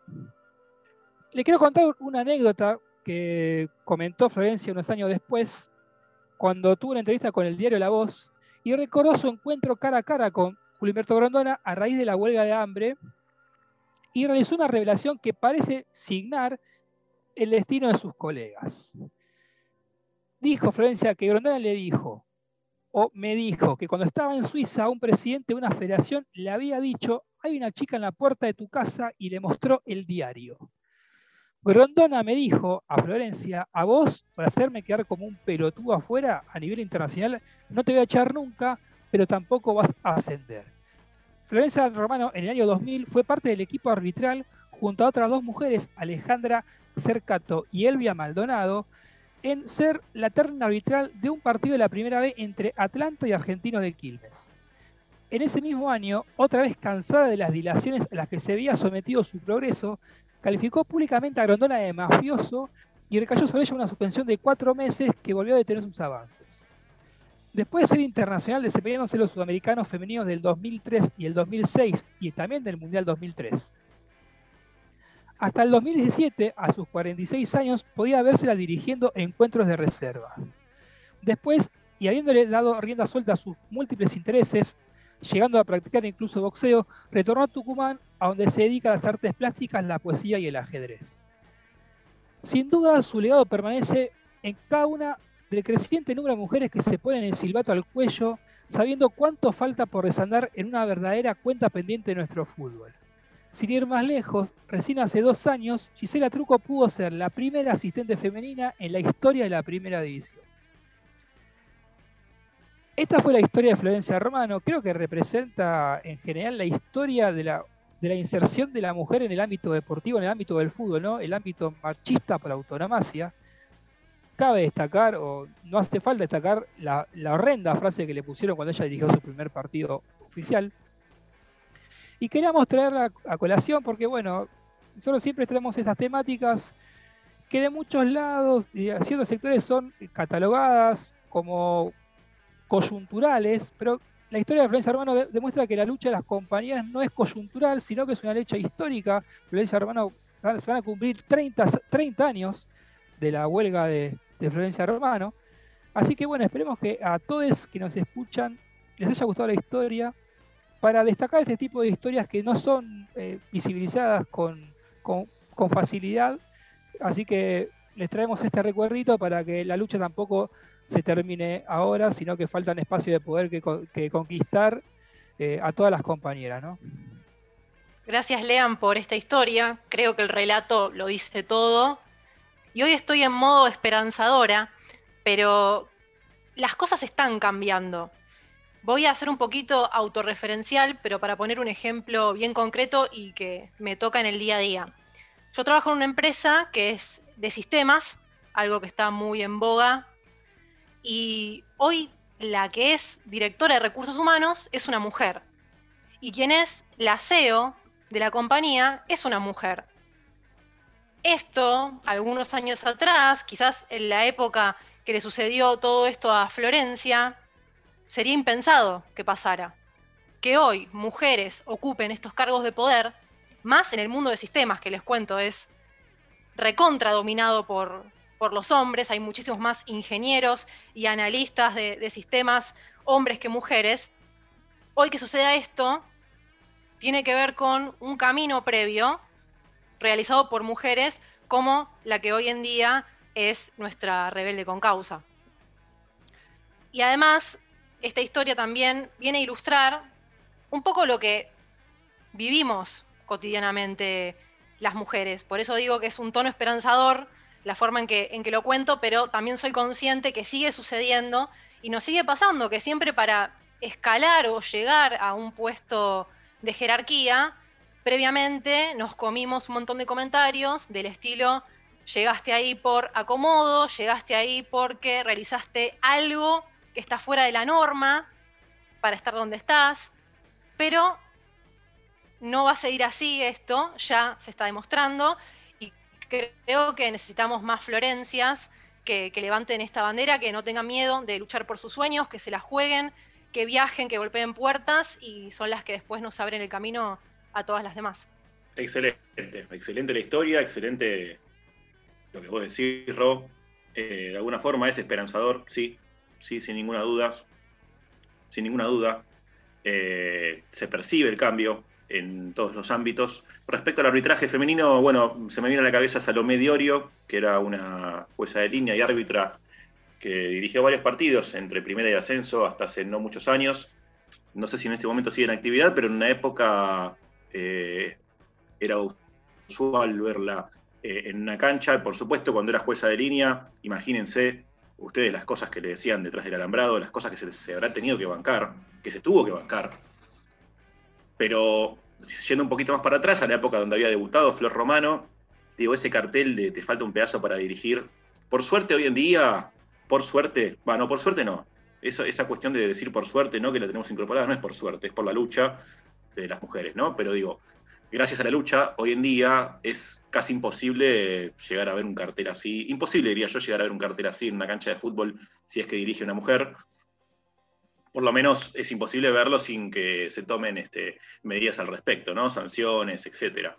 Le quiero contar una anécdota que comentó Florencia unos años después, cuando tuvo una entrevista con el diario La Voz, y recordó su encuentro cara a cara con Julio Humberto Grondona a raíz de la huelga de hambre, y realizó una revelación que parece signar el destino de sus colegas. Dijo Florencia que Grondona le dijo, o me dijo, que cuando estaba en Suiza un presidente de una federación le había dicho, hay una chica en la puerta de tu casa y le mostró el diario. Grondona me dijo a Florencia, a vos, para hacerme quedar como un pelotudo afuera a nivel internacional, no te voy a echar nunca, pero tampoco vas a ascender. Florencia Romano en el año 2000 fue parte del equipo arbitral junto a otras dos mujeres, Alejandra Cercato y Elvia Maldonado, en ser la terna arbitral de un partido de la primera vez entre Atlanta y Argentinos de Quilmes. En ese mismo año, otra vez cansada de las dilaciones a las que se había sometido su progreso, calificó públicamente a Grondona de mafioso y recayó sobre ella una suspensión de cuatro meses que volvió a detener sus avances. Después de ser internacional desempeñándose los sudamericanos femeninos del 2003 y el 2006 y también del Mundial 2003. Hasta el 2017, a sus 46 años, podía vérsela dirigiendo encuentros de reserva. Después, y habiéndole dado rienda suelta a sus múltiples intereses, llegando a practicar incluso boxeo, retornó a Tucumán, a donde se dedica a las artes plásticas, la poesía y el ajedrez. Sin duda, su legado permanece en cada una del creciente número de mujeres que se ponen el silbato al cuello, sabiendo cuánto falta por desandar en una verdadera cuenta pendiente de nuestro fútbol. Sin ir más lejos, recién hace dos años, Gisela Truco pudo ser la primera asistente femenina en la historia de la primera división. Esta fue la historia de Florencia Romano. Creo que representa en general la historia de la, inserción de la mujer en el ámbito deportivo, en el ámbito del fútbol, ¿no? el ámbito machista por autonomacia. Cabe destacar, o no hace falta destacar, la, horrenda frase que le pusieron cuando ella dirigió su primer partido oficial. Y queríamos traerla a colación porque, bueno, nosotros siempre traemos estas temáticas que de muchos lados y de ciertos sectores son catalogadas como coyunturales, pero la historia de Florencia Hermano demuestra que la lucha de las compañías no es coyuntural, sino que es una lucha histórica. Florencia Hermano se van a cumplir 30, 30 años de la huelga de, Florencia Romano. Así que bueno, esperemos que a todos que nos escuchan les haya gustado la historia, para destacar este tipo de historias que no son eh, visibilizadas con, con facilidad. Así que les traemos este recuerdito para que la lucha tampoco se termine ahora, sino que faltan espacio de poder que, conquistar eh, a todas las compañeras. Gracias, Lean, por esta historia. Creo que el relato lo dice todo. Y hoy estoy en modo esperanzadora, pero las cosas están cambiando. Voy a hacer un poquito autorreferencial, pero para poner un ejemplo bien concreto y que me toca en el día a día. Yo trabajo en una empresa que es de sistemas, algo que está muy en boga y hoy la que es directora de recursos humanos es una mujer. Y quien es la CEO de la compañía es una mujer. Esto, algunos años atrás, quizás en la época que le sucedió todo esto a Florencia, sería impensado que pasara. Que hoy mujeres ocupen estos cargos de poder, más en el mundo de sistemas que les cuento es recontra dominado por, por los hombres, hay muchísimos más ingenieros y analistas de, sistemas, hombres que mujeres. Hoy que suceda esto, tiene que ver con un camino previo realizado por mujeres como la que hoy en día es nuestra rebelde con causa. Y además, esta historia también viene a ilustrar un poco lo que vivimos cotidianamente las mujeres. Por eso digo que es un tono esperanzador la forma en que, en que lo cuento, pero también soy consciente que sigue sucediendo y nos sigue pasando, que siempre para escalar o llegar a un puesto de jerarquía, previamente nos comimos un montón de comentarios del estilo, llegaste ahí por acomodo, llegaste ahí porque realizaste algo que está fuera de la norma para estar donde estás, pero no va a seguir así esto, ya se está demostrando, creo que necesitamos más Florencias que, levanten esta bandera, que no tengan miedo de luchar por sus sueños, que se la jueguen, que viajen, que golpeen puertas, y son las que después nos abren el camino a todas las demás. Excelente, excelente la historia, excelente lo que vos decís, Ro. Eh, de alguna forma es esperanzador, sí, sí, sin ninguna duda. Sin ninguna duda. Eh, se percibe el cambio en todos los ámbitos. Respecto al arbitraje femenino, bueno, se me viene a la cabeza Salomé Diorio, que era una jueza de línea y árbitra que dirigió varios partidos entre primera y ascenso hasta hace no muchos años. No sé si en este momento sigue en actividad, pero en una época eh, era usual verla eh, en una cancha. Por supuesto, cuando era jueza de línea, imagínense ustedes las cosas que le decían detrás del alambrado, las cosas que se, habrá tenido que bancar, que se tuvo que bancar. Pero yendo un poquito más para atrás, a la época donde había debutado Flor Romano, digo, ese cartel de te falta un pedazo para dirigir. Por suerte hoy en día, por suerte, bueno, por suerte no. Esa cuestión de decir por suerte, ¿no? Que la tenemos incorporada, no es por suerte, es por la lucha de las mujeres, ¿no? Pero digo, gracias a la lucha, hoy en día es casi imposible llegar a ver un cartel así. Imposible, diría yo, llegar a ver un cartel así en una cancha de fútbol si es que dirige una mujer. Por lo menos es imposible verlo sin que se tomen este, medidas al respecto, ¿no? Sanciones, etc.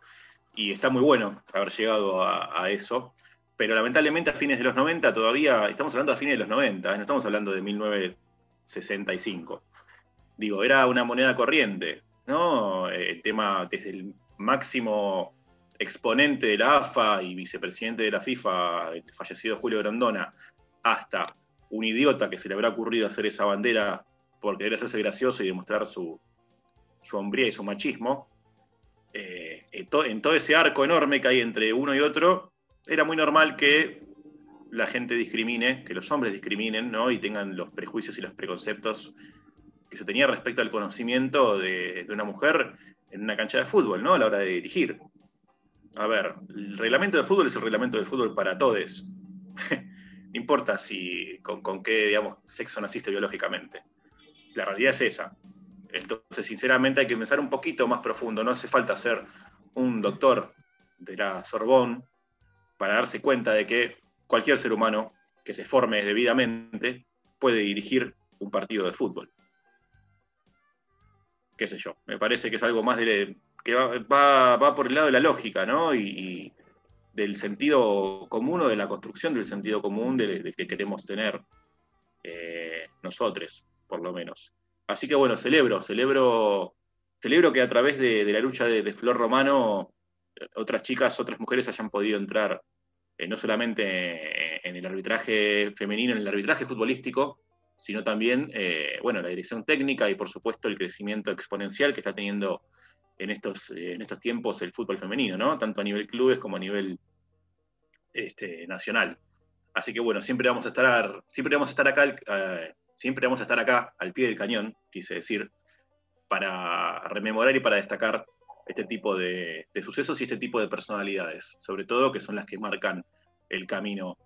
Y está muy bueno haber llegado a, eso. Pero lamentablemente a fines de los 90 todavía, estamos hablando a fines de los 90, ¿eh? no estamos hablando de 1965. Digo, era una moneda corriente, ¿no? El tema desde el máximo exponente de la AFA y vicepresidente de la FIFA, el fallecido Julio Grondona, hasta un idiota que se le habrá ocurrido hacer esa bandera por querer hacerse gracioso y demostrar su, su hombría y su machismo, eh, en, todo ese arco enorme que hay entre uno y otro, era muy normal que la gente discrimine, que los hombres discriminen, ¿no? Y tengan los prejuicios y los preconceptos que se tenía respecto al conocimiento de, de una mujer en una cancha de fútbol, ¿no? A la hora de dirigir. A ver, el reglamento del fútbol es el reglamento del fútbol para todos. no importa si con, qué, digamos, sexo naciste biológicamente. La realidad es esa. Entonces, sinceramente, hay que pensar un poquito más profundo. No hace falta ser un doctor de la Sorbonne para darse cuenta de que cualquier ser humano que se forme debidamente puede dirigir un partido de fútbol qué sé yo, me parece que es algo más de, que va, por el lado de la lógica, ¿no? Y, del sentido común o de la construcción del sentido común de, que queremos tener eh, nosotros, por lo menos. Así que bueno, celebro, celebro, celebro que a través de, la lucha de, Flor Romano otras chicas, otras mujeres hayan podido entrar eh, no solamente en el arbitraje femenino, en el arbitraje futbolístico, sino también, eh, bueno, la dirección técnica y por supuesto el crecimiento exponencial que está teniendo en estos, eh, en estos tiempos el fútbol femenino, ¿no? Tanto a nivel clubes como a nivel este, nacional. Así que bueno, siempre vamos a estar, siempre vamos a estar acá, eh, siempre vamos a estar acá al pie del cañón, quise decir, para rememorar y para destacar este tipo de, sucesos y este tipo de personalidades, sobre todo que son las que marcan el camino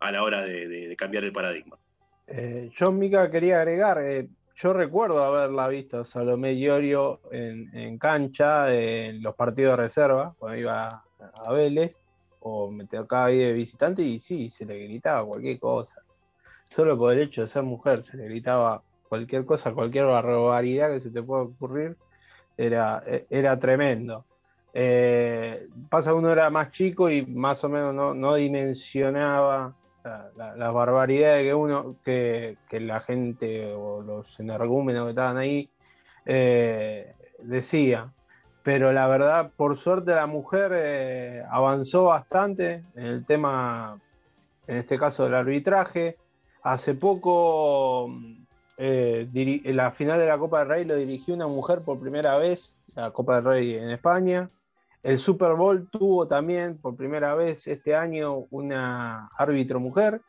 a la hora de cambiar el paradigma. Eh, yo, Mica, quería agregar, eh, yo recuerdo haberla visto Salomé Iorio en, en, cancha, en los partidos de reserva, cuando iba a Vélez, o me tocaba ahí de visitante, y sí, se le gritaba cualquier cosa. Solo por el hecho de ser mujer, se le gritaba cualquier cosa, cualquier barbaridad que se te pueda ocurrir, era, era tremendo. Eh, pasa uno era más chico y más o menos no, no dimensionaba las barbaridades que uno, que, la gente o los energúmenos que estaban ahí eh, decía. pero la verdad, por suerte la mujer eh, avanzó bastante en el tema, en este caso del arbitraje. Hace poco, eh, la final de la Copa del Rey lo dirigió una mujer por primera vez, la Copa del Rey en España. El Super Bowl tuvo también por primera vez este año una árbitro mujer.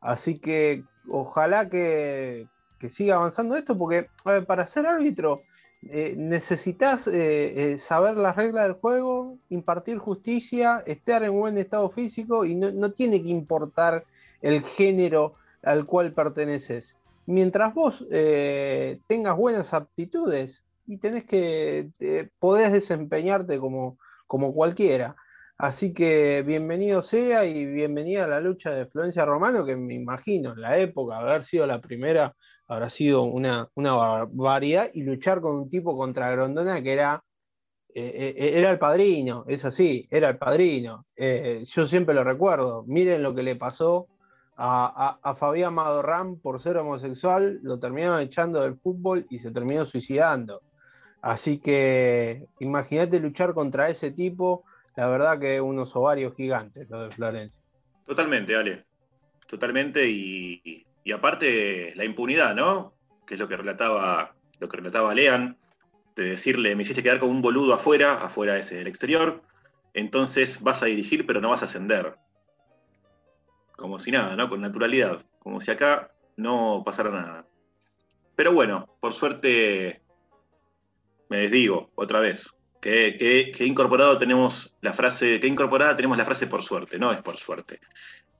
Así que ojalá que, siga avanzando esto, porque para ser árbitro eh, necesitas eh, saber las reglas del juego, impartir justicia, estar en buen estado físico y no, tiene que importar el género al cual perteneces. Mientras vos tengas buenas aptitudes y tenés que, podés desempeñarte como, como cualquiera. Así que bienvenido sea y bienvenida a la lucha de Florencia Romano, que me imagino en la época haber sido la primera habrá sido una, una barbaridad y luchar con un tipo contra Grondona que era, eh, eh, era el padrino, es así, era el padrino. Eh, yo siempre lo recuerdo, miren lo que le pasó a, Fabián Madorrán por ser homosexual, lo terminaron echando del fútbol y se terminó suicidando. Así que imagínate luchar contra ese tipo, la verdad que unos ovarios gigantes, lo de Florencia. Totalmente, Ale. Totalmente, y, y aparte, la impunidad, ¿no? Que es lo que relataba, lo que relataba Lean, de decirle, me hiciste quedar como un boludo afuera, afuera es el exterior, entonces vas a dirigir, pero no vas a ascender. Como si nada, ¿no? Con naturalidad. Como si acá no pasara nada. Pero bueno, por suerte, me desdigo otra vez. Que, incorporado tenemos la frase, que incorporada tenemos la frase por suerte, no es por suerte.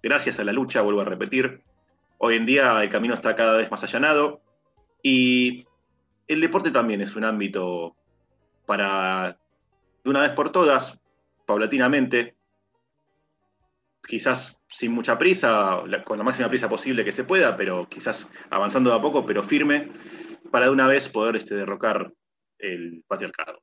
Gracias a la lucha, vuelvo a repetir, Hoy en día el camino está cada vez más allanado y el deporte también es un ámbito para, de una vez por todas, paulatinamente, quizás sin mucha prisa, con la máxima prisa posible que se pueda, pero quizás avanzando de a poco, pero firme, para de una vez poder este, derrocar el patriarcado.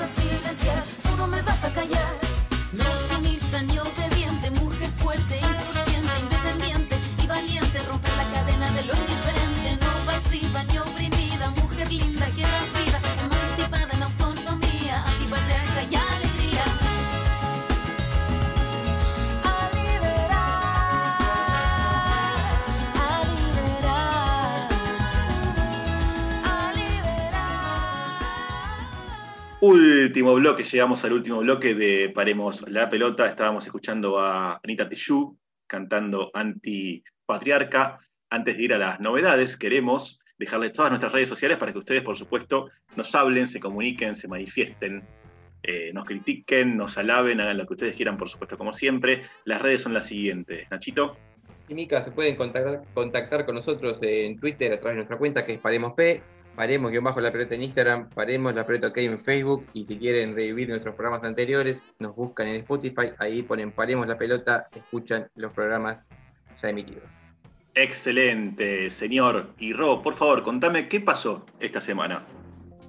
a silenciar, tú no me vas a callar. No sumisa ni obediente, mujer fuerte, insurgente, independiente y valiente, romper la cadena de lo indiferente, no pasiva ni oprimida, mujer linda que das vida, emancipada Último bloque, llegamos al último bloque de Paremos la Pelota. Estábamos escuchando a Anita Tijoux cantando Antipatriarca. Antes de ir a las novedades, queremos dejarles todas nuestras redes sociales para que ustedes, por supuesto, nos hablen, se comuniquen, se manifiesten, eh, nos critiquen, nos alaben, hagan lo que ustedes quieran, por supuesto, como siempre. Las redes son las siguientes. Nachito. Y Mica, se pueden contactar, contactar con nosotros en Twitter a través de nuestra cuenta que es Paremos P paremos guion bajo la pelota en Instagram, paremos la pelota OK en Facebook y si quieren revivir nuestros programas anteriores, nos buscan en Spotify, ahí ponen paremos la pelota, escuchan los programas ya emitidos. Excelente, señor. Y Rob, por favor, contame qué pasó esta semana.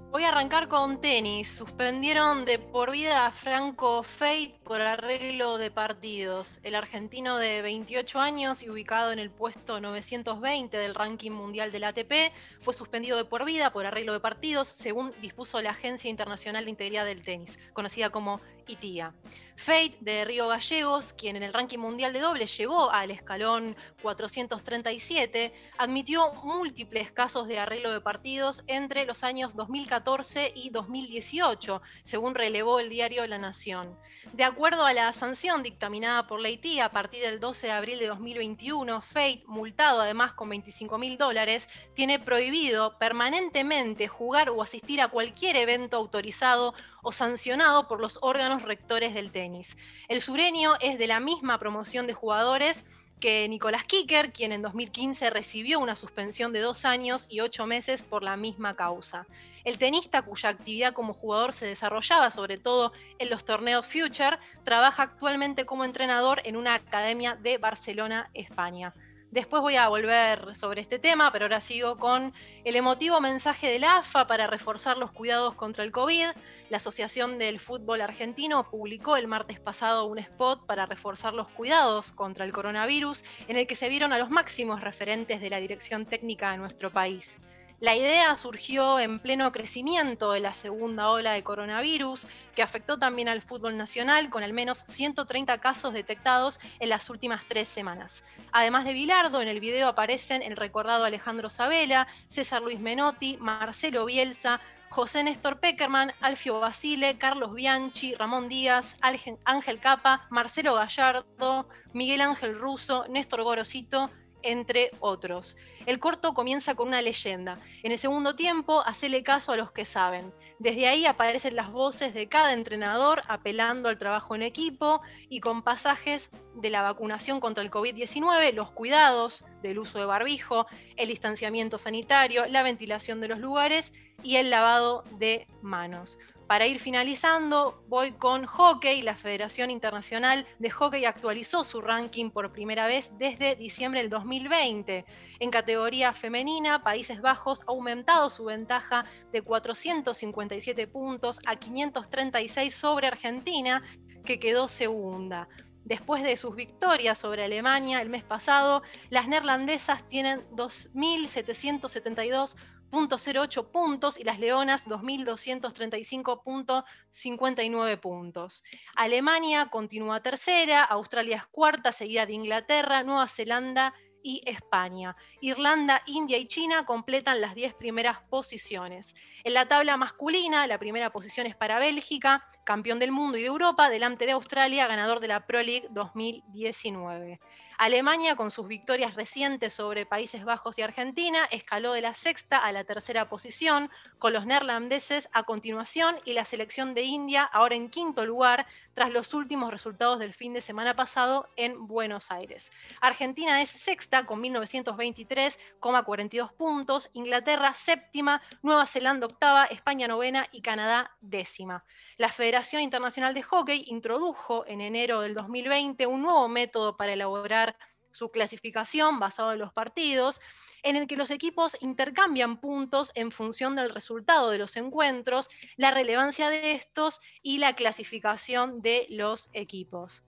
Voy a arrancar con tenis. Suspendieron de por vida a Franco Feit por arreglo de partidos. El argentino de 28 años y ubicado en el puesto 920 del ranking mundial del ATP fue suspendido de por vida por arreglo de partidos, según dispuso la Agencia Internacional de Integridad del Tenis, conocida como y Tía. Fate de Río Gallegos, quien en el ranking mundial de doble llegó al escalón 437, admitió múltiples casos de arreglo de partidos entre los años 2014 y 2018, según relevó el diario La Nación. De acuerdo a la sanción dictaminada por Leití a partir del 12 de abril de 2021, Fate, multado además con 25 mil dólares, tiene prohibido permanentemente jugar o asistir a cualquier evento autorizado o sancionado por los órganos rectores del tenis. El sureño es de la misma promoción de jugadores que Nicolás Kicker, quien en 2015 recibió una suspensión de dos años y ocho meses por la misma causa. El tenista, cuya actividad como jugador se desarrollaba sobre todo en los torneos Future, trabaja actualmente como entrenador en una academia de Barcelona, España. Después voy a volver sobre este tema, pero ahora sigo con el emotivo mensaje de la AFA para reforzar los cuidados contra el COVID. La Asociación del Fútbol Argentino publicó el martes pasado un spot para reforzar los cuidados contra el coronavirus, en el que se vieron a los máximos referentes de la dirección técnica de nuestro país. La idea surgió en pleno crecimiento de la segunda ola de coronavirus, que afectó también al fútbol nacional, con al menos 130 casos detectados en las últimas tres semanas. Además de Bilardo, en el video aparecen el recordado Alejandro Sabela, César Luis Menotti, Marcelo Bielsa, José Néstor Peckerman, Alfio Basile, Carlos Bianchi, Ramón Díaz, Ángel Capa, Marcelo Gallardo, Miguel Ángel Russo, Néstor Gorosito, entre otros. El corto comienza con una leyenda. En el segundo tiempo, hacele caso a los que saben. Desde ahí aparecen las voces de cada entrenador apelando al trabajo en equipo y con pasajes de la vacunación contra el COVID-19, los cuidados del uso de barbijo, el distanciamiento sanitario, la ventilación de los lugares y el lavado de manos. Para ir finalizando, voy con hockey. La Federación Internacional de Hockey actualizó su ranking por primera vez desde diciembre del 2020. En categoría femenina, Países Bajos ha aumentado su ventaja de 457 puntos a 536 sobre Argentina, que quedó segunda. Después de sus victorias sobre Alemania el mes pasado, las neerlandesas tienen 2.772 .08 puntos y las Leonas 2.235.59 puntos. Alemania continúa tercera, Australia es cuarta, seguida de Inglaterra, Nueva Zelanda y España. Irlanda, India y China completan las 10 primeras posiciones. En la tabla masculina, la primera posición es para Bélgica, campeón del mundo y de Europa, delante de Australia, ganador de la Pro League 2019. Alemania, con sus victorias recientes sobre Países Bajos y Argentina, escaló de la sexta a la tercera posición, con los neerlandeses a continuación y la selección de India ahora en quinto lugar, tras los últimos resultados del fin de semana pasado en Buenos Aires. Argentina es sexta con 1923,42 puntos, Inglaterra séptima, Nueva Zelanda octava, España novena y Canadá décima. La Federación Internacional de Hockey introdujo en enero del 2020 un nuevo método para elaborar su clasificación basado en los partidos, en el que los equipos intercambian puntos en función del resultado de los encuentros, la relevancia de estos y la clasificación de los equipos.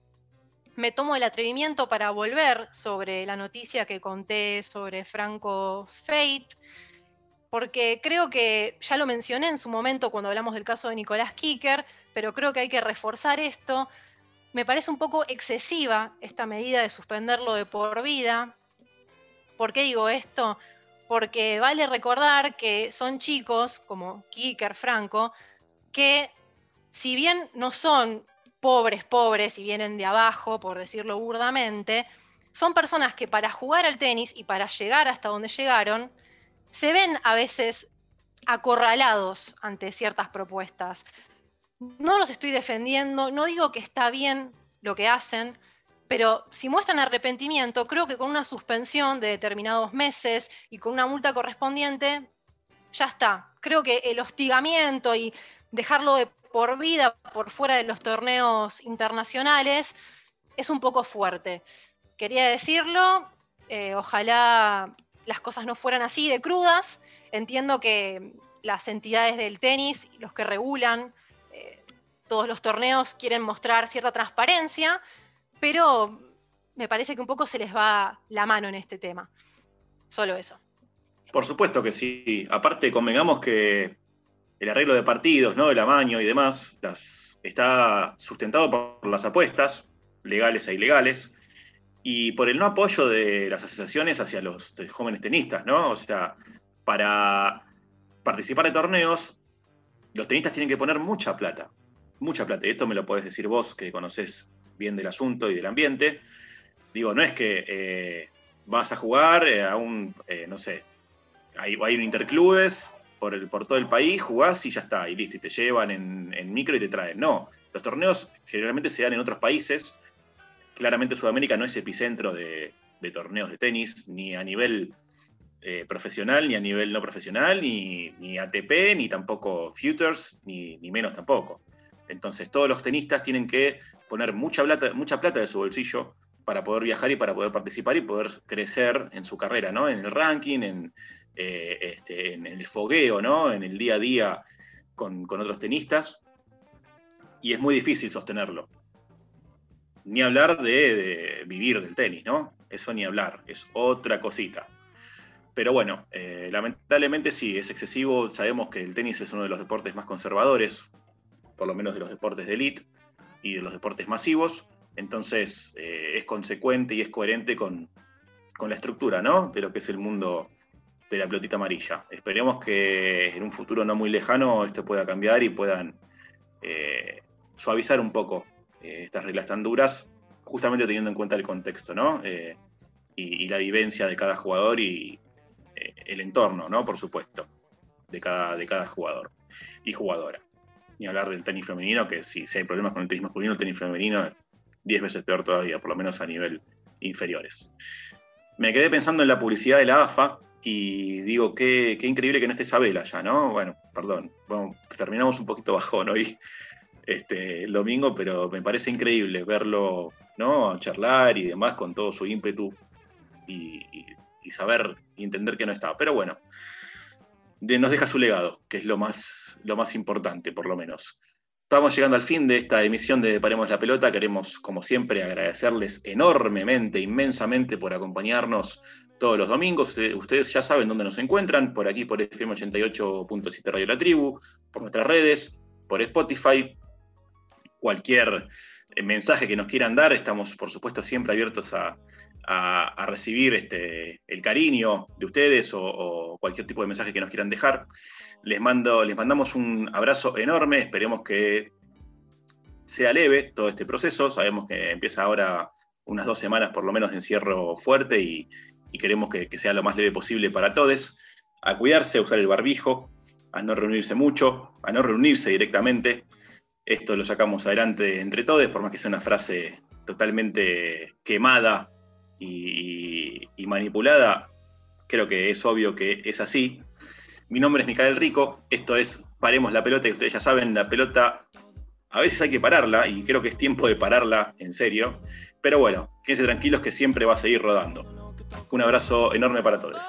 Me tomo el atrevimiento para volver sobre la noticia que conté sobre Franco Fate porque creo que ya lo mencioné en su momento cuando hablamos del caso de Nicolás Kicker, pero creo que hay que reforzar esto. Me parece un poco excesiva esta medida de suspenderlo de por vida. ¿Por qué digo esto? Porque vale recordar que son chicos, como Kicker, Franco, que si bien no son pobres, pobres y vienen de abajo, por decirlo burdamente, son personas que para jugar al tenis y para llegar hasta donde llegaron, se ven a veces acorralados ante ciertas propuestas. No los estoy defendiendo, no digo que está bien lo que hacen, pero si muestran arrepentimiento, creo que con una suspensión de determinados meses y con una multa correspondiente, ya está. Creo que el hostigamiento y dejarlo de por vida por fuera de los torneos internacionales es un poco fuerte. Quería decirlo, eh, ojalá las cosas no fueran así de crudas. Entiendo que las entidades del tenis, los que regulan eh, todos los torneos, quieren mostrar cierta transparencia, pero me parece que un poco se les va la mano en este tema. Solo eso. Por supuesto que sí. Aparte, convengamos que el arreglo de partidos, ¿no? El amaño y demás, está sustentado por las apuestas, legales e ilegales, y por el no apoyo de las asociaciones hacia los jóvenes tenistas, ¿no? O sea, para participar de torneos, los tenistas tienen que poner mucha plata, mucha plata. Y esto me lo podés decir vos, que conocés bien del asunto y del ambiente. Digo, no es que eh, vas a jugar eh, a un, eh, no sé, hay, hay un interclubes por, el, por todo el país, jugás y ya está, y listo, y te llevan en, micro y te traen. No, los torneos generalmente se dan en otros países. Claramente Sudamérica no es epicentro de, torneos de tenis, ni a nivel eh, profesional, ni a nivel no profesional, ni, ATP, ni tampoco Futures, ni, menos tampoco. Entonces todos los tenistas tienen que poner mucha plata, mucha plata de su bolsillo para poder viajar y para poder participar y poder crecer en su carrera, ¿no? En el ranking, en, eh, este, en el fogueo, ¿no? En el día a día con, otros tenistas. Y es muy difícil sostenerlo. Ni hablar de, vivir del tenis, ¿no? Eso ni hablar, es otra cosita. Pero bueno, eh, lamentablemente sí, es excesivo. Sabemos que el tenis es uno de los deportes más conservadores, por lo menos de los deportes de elite y de los deportes masivos. Entonces eh, es consecuente y es coherente con, con, la estructura ¿no? de lo que es el mundo de la pelotita amarilla. Esperemos que en un futuro no muy lejano esto pueda cambiar y puedan eh, suavizar un poco eh, estas reglas tan duras, justamente teniendo en cuenta el contexto, ¿no? Eh, y, la vivencia de cada jugador y el entorno, ¿no? Por supuesto, de cada, de cada jugador y jugadora. Ni hablar del tenis femenino, que si, si hay problemas con el tenis masculino, el tenis femenino es 10 veces peor todavía, por lo menos a nivel inferiores. Me quedé pensando en la publicidad de la AFA, y digo, qué, increíble que no esté Isabela ya, ¿no? Bueno, perdón, terminamos un poquito bajón hoy, este, el domingo, pero me parece increíble verlo, ¿no? Charlar y demás con todo su ímpetu y, saber y entender que no estaba. Pero bueno, nos deja su legado, que es lo más, lo más importante, por lo menos. Estamos llegando al fin de esta emisión de Paremos la Pelota. Queremos, como siempre, agradecerles enormemente, inmensamente por acompañarnos todos los domingos. Ustedes ya saben dónde nos encuentran, por aquí por FM 88.7 Radio La Tribu, por nuestras redes, por Spotify. Cualquier eh, mensaje que nos quieran dar, estamos por supuesto siempre abiertos a, recibir este, el cariño de ustedes o, cualquier tipo de mensaje que nos quieran dejar. Les, mando, les mandamos un abrazo enorme, esperemos que sea leve todo este proceso. Sabemos que empieza ahora unas dos semanas por lo menos de encierro fuerte y, queremos que, sea lo más leve posible para todos, a cuidarse, a usar el barbijo, a no reunirse mucho, a no reunirse directamente. Esto lo sacamos adelante entre todos, por más que sea una frase totalmente quemada y, manipulada, creo que es obvio que es así. Mi nombre es Micael Rico, esto es Paremos la pelota, y ustedes ya saben, la pelota a veces hay que pararla, y creo que es tiempo de pararla en serio, pero bueno, quédense tranquilos que siempre va a seguir rodando. Un abrazo enorme para todos.